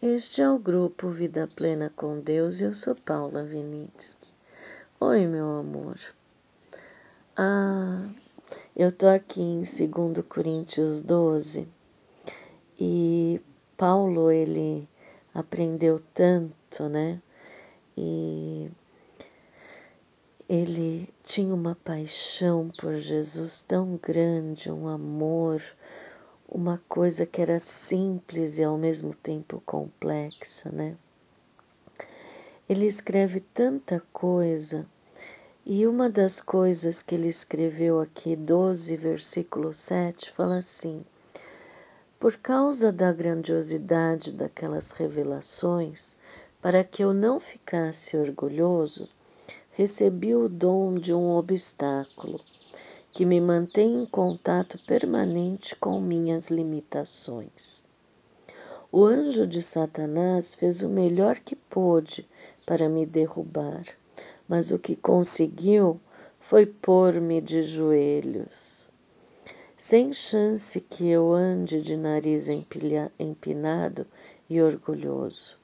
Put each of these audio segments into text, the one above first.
Este é o grupo Vida Plena com Deus e eu sou Paula Vinitsky. Oi, meu amor. Ah, eu tô aqui em 2 Coríntios 12 e Paulo, ele aprendeu tanto, né? E ele tinha uma paixão por Jesus tão grande, um amor, uma coisa que era simples e ao mesmo tempo complexa, né? Ele escreve tanta coisa, e uma das coisas que ele escreveu aqui, 12, versículo 7, fala assim: Por causa da grandiosidade daquelas revelações, para que eu não ficasse orgulhoso, recebi o dom de um obstáculo que me mantém em contato permanente com minhas limitações. O anjo de Satanás fez o melhor que pôde para me derrubar, mas o que conseguiu foi pôr-me de joelhos. Sem chance que eu ande de nariz empinado e orgulhoso.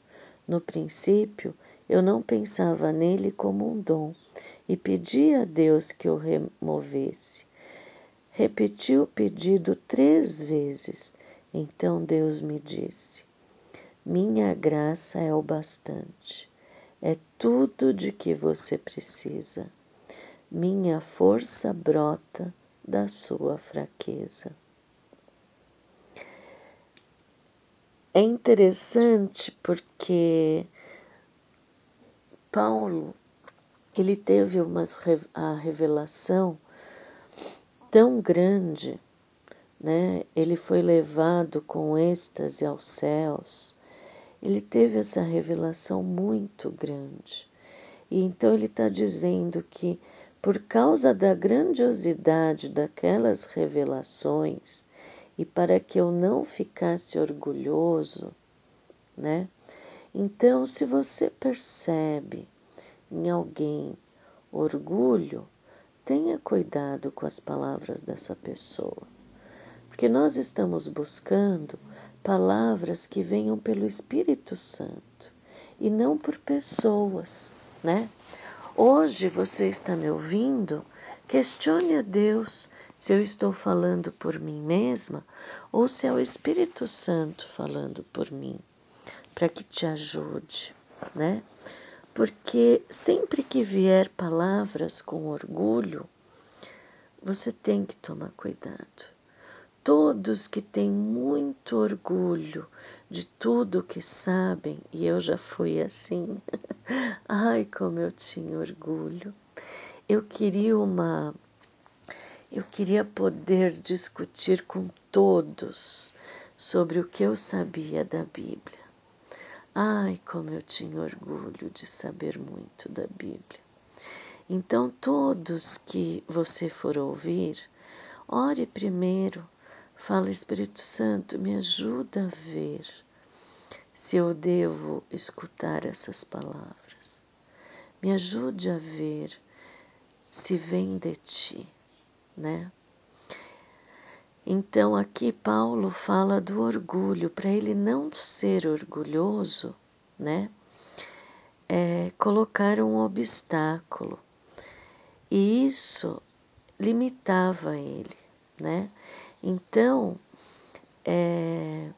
No princípio, eu não pensava nele como um dom e pedi a Deus que o removesse. Repeti o pedido três vezes. Então Deus me disse: Minha graça é o bastante. É tudo de que você precisa. Minha força brota da sua fraqueza. É interessante porque Paulo ele teve umas, a revelação tão grande, né? Ele foi levado com êxtase aos céus. Ele teve essa revelação muito grande. E então ele está dizendo que por causa da grandiosidade daquelas revelações e para que eu não ficasse orgulhoso, né? Então, se você percebe em alguém orgulho, tenha cuidado com as palavras dessa pessoa, porque nós estamos buscando palavras que venham pelo Espírito Santo e não por pessoas, né? Hoje você está me ouvindo? Questione a Deus se eu estou falando por mim mesma ou se é o Espírito Santo falando por mim, para que te ajude, né? Porque sempre que vier palavras com orgulho, você tem que tomar cuidado. Todos que têm muito orgulho de tudo que sabem, e eu já fui assim, ai como eu tinha orgulho. Eu queria uma. Eu queria poder discutir com todos sobre o que eu sabia da Bíblia. Ai, como eu tinha orgulho de saber muito da Bíblia. Então, todos que você for ouvir, ore primeiro, fala Espírito Santo, me ajuda a ver se eu devo escutar essas palavras. Me ajude a ver se vem de ti, né? Então aqui Paulo fala do orgulho, para ele não ser orgulhoso, né? É, colocar um obstáculo. E isso limitava ele, né? Então, é,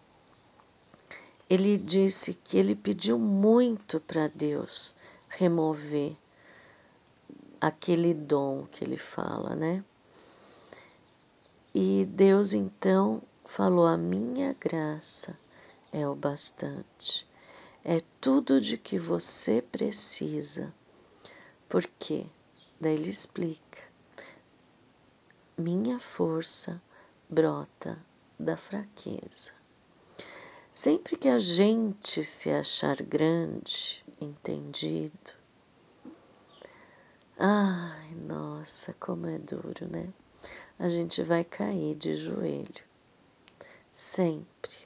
ele disse que ele pediu muito para Deus remover aquele dom que ele fala, né? E Deus então falou: A minha graça é o bastante, é tudo de que você precisa. Por quê? Daí ele explica: Minha força brota da fraqueza. Sempre que a gente se achar grande, entendido, ai, nossa, como é duro, né? A gente vai cair de joelho. Sempre.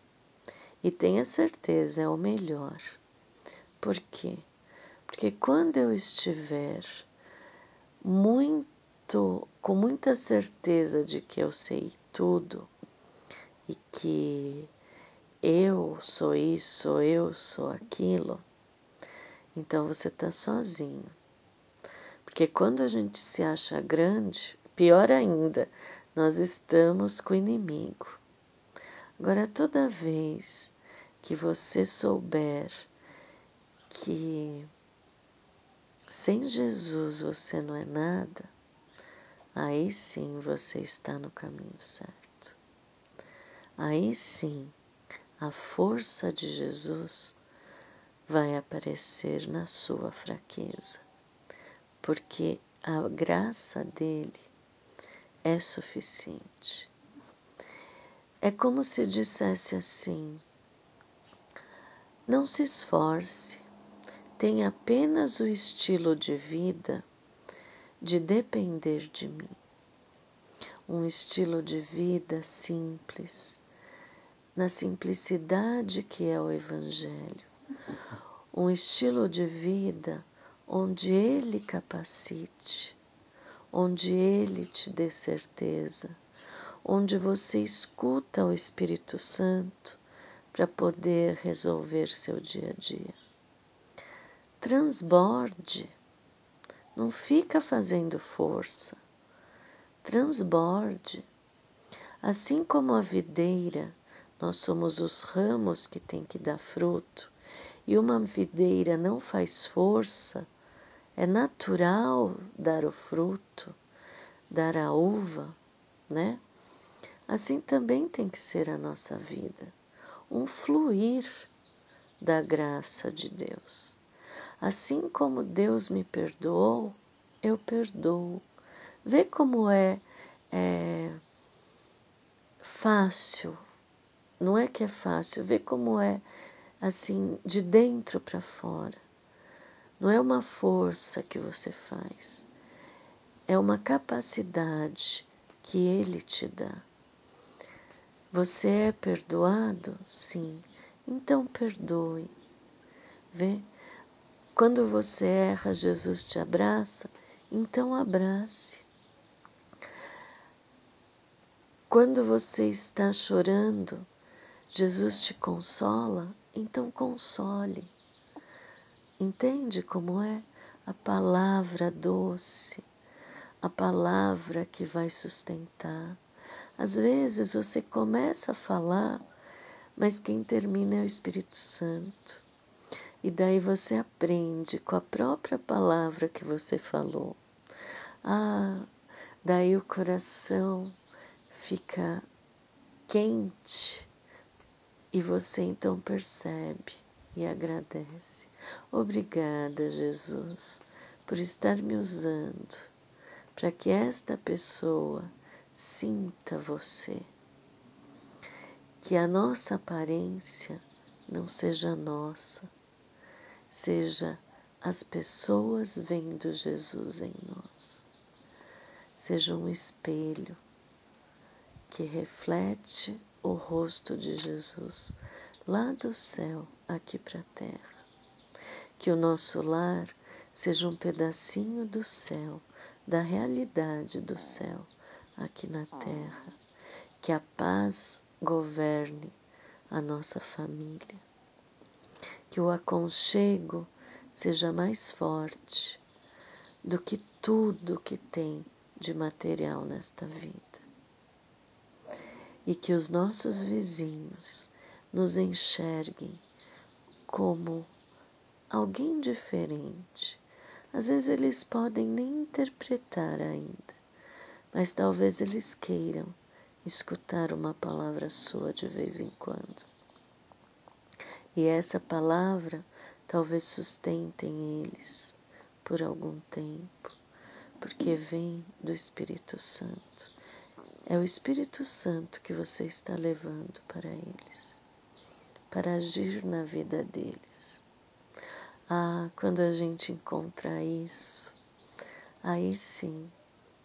E tenha certeza, é o melhor. Por quê? Porque quando eu estiver muito, com muita certeza de que eu sei tudo e que eu sou isso, eu sou aquilo, então você está sozinho. Porque quando a gente se acha grande, pior ainda, nós estamos com o inimigo. Agora, toda vez que você souber que sem Jesus você não é nada, aí sim você está no caminho certo. Aí sim a força de Jesus vai aparecer na sua fraqueza, porque a graça dele é suficiente. É como se dissesse assim: não se esforce, tenha apenas o estilo de vida de depender de mim. Um estilo de vida simples, na simplicidade que é o Evangelho um estilo de vida onde Ele capacite, onde Ele te dê certeza, onde você escuta o Espírito Santo para poder resolver seu dia a dia. Transborde, não fica fazendo força, transborde. Assim como a videira, nós somos os ramos que tem que dar fruto e uma videira não faz força, é natural dar o fruto, dar a uva, né? Assim também tem que ser a nossa vida, um fluir da graça de Deus. Assim como Deus me perdoou, eu perdoo. Vê como é, é fácil, não é que é fácil, vê como é assim, de dentro para fora. Não é uma força que você faz, é uma capacidade que Ele te dá. Você é perdoado? Sim. Então perdoe. Vê? Quando você erra, Jesus te abraça, então abrace. Quando você está chorando, Jesus te consola, então console. Entende como é a palavra doce, a palavra que vai sustentar. Às vezes você começa a falar, mas quem termina é o Espírito Santo. E daí você aprende com a própria palavra que você falou. Ah, daí o coração fica quente e você então percebe e agradece. Obrigada, Jesus, por estar me usando para que esta pessoa sinta você. Que a nossa aparência não seja nossa, seja as pessoas vendo Jesus em nós. Seja um espelho que reflete o rosto de Jesus lá do céu aqui para a terra. Que o nosso lar seja um pedacinho do céu, da realidade do céu aqui na terra. Que a paz governe a nossa família. Que o aconchego seja mais forte do que tudo que tem de material nesta vida e que os nossos vizinhos nos enxerguem como alguém diferente. Às vezes eles podem nem interpretar ainda, mas talvez eles queiram escutar uma palavra sua de vez em quando. E essa palavra talvez sustentem eles por algum tempo, porque vem do Espírito Santo. É o Espírito Santo que você está levando para eles, para agir na vida deles. Ah, quando a gente encontrar isso, aí sim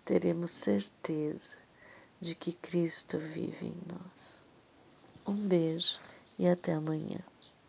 teremos certeza de que Cristo vive em nós. Um beijo e até amanhã.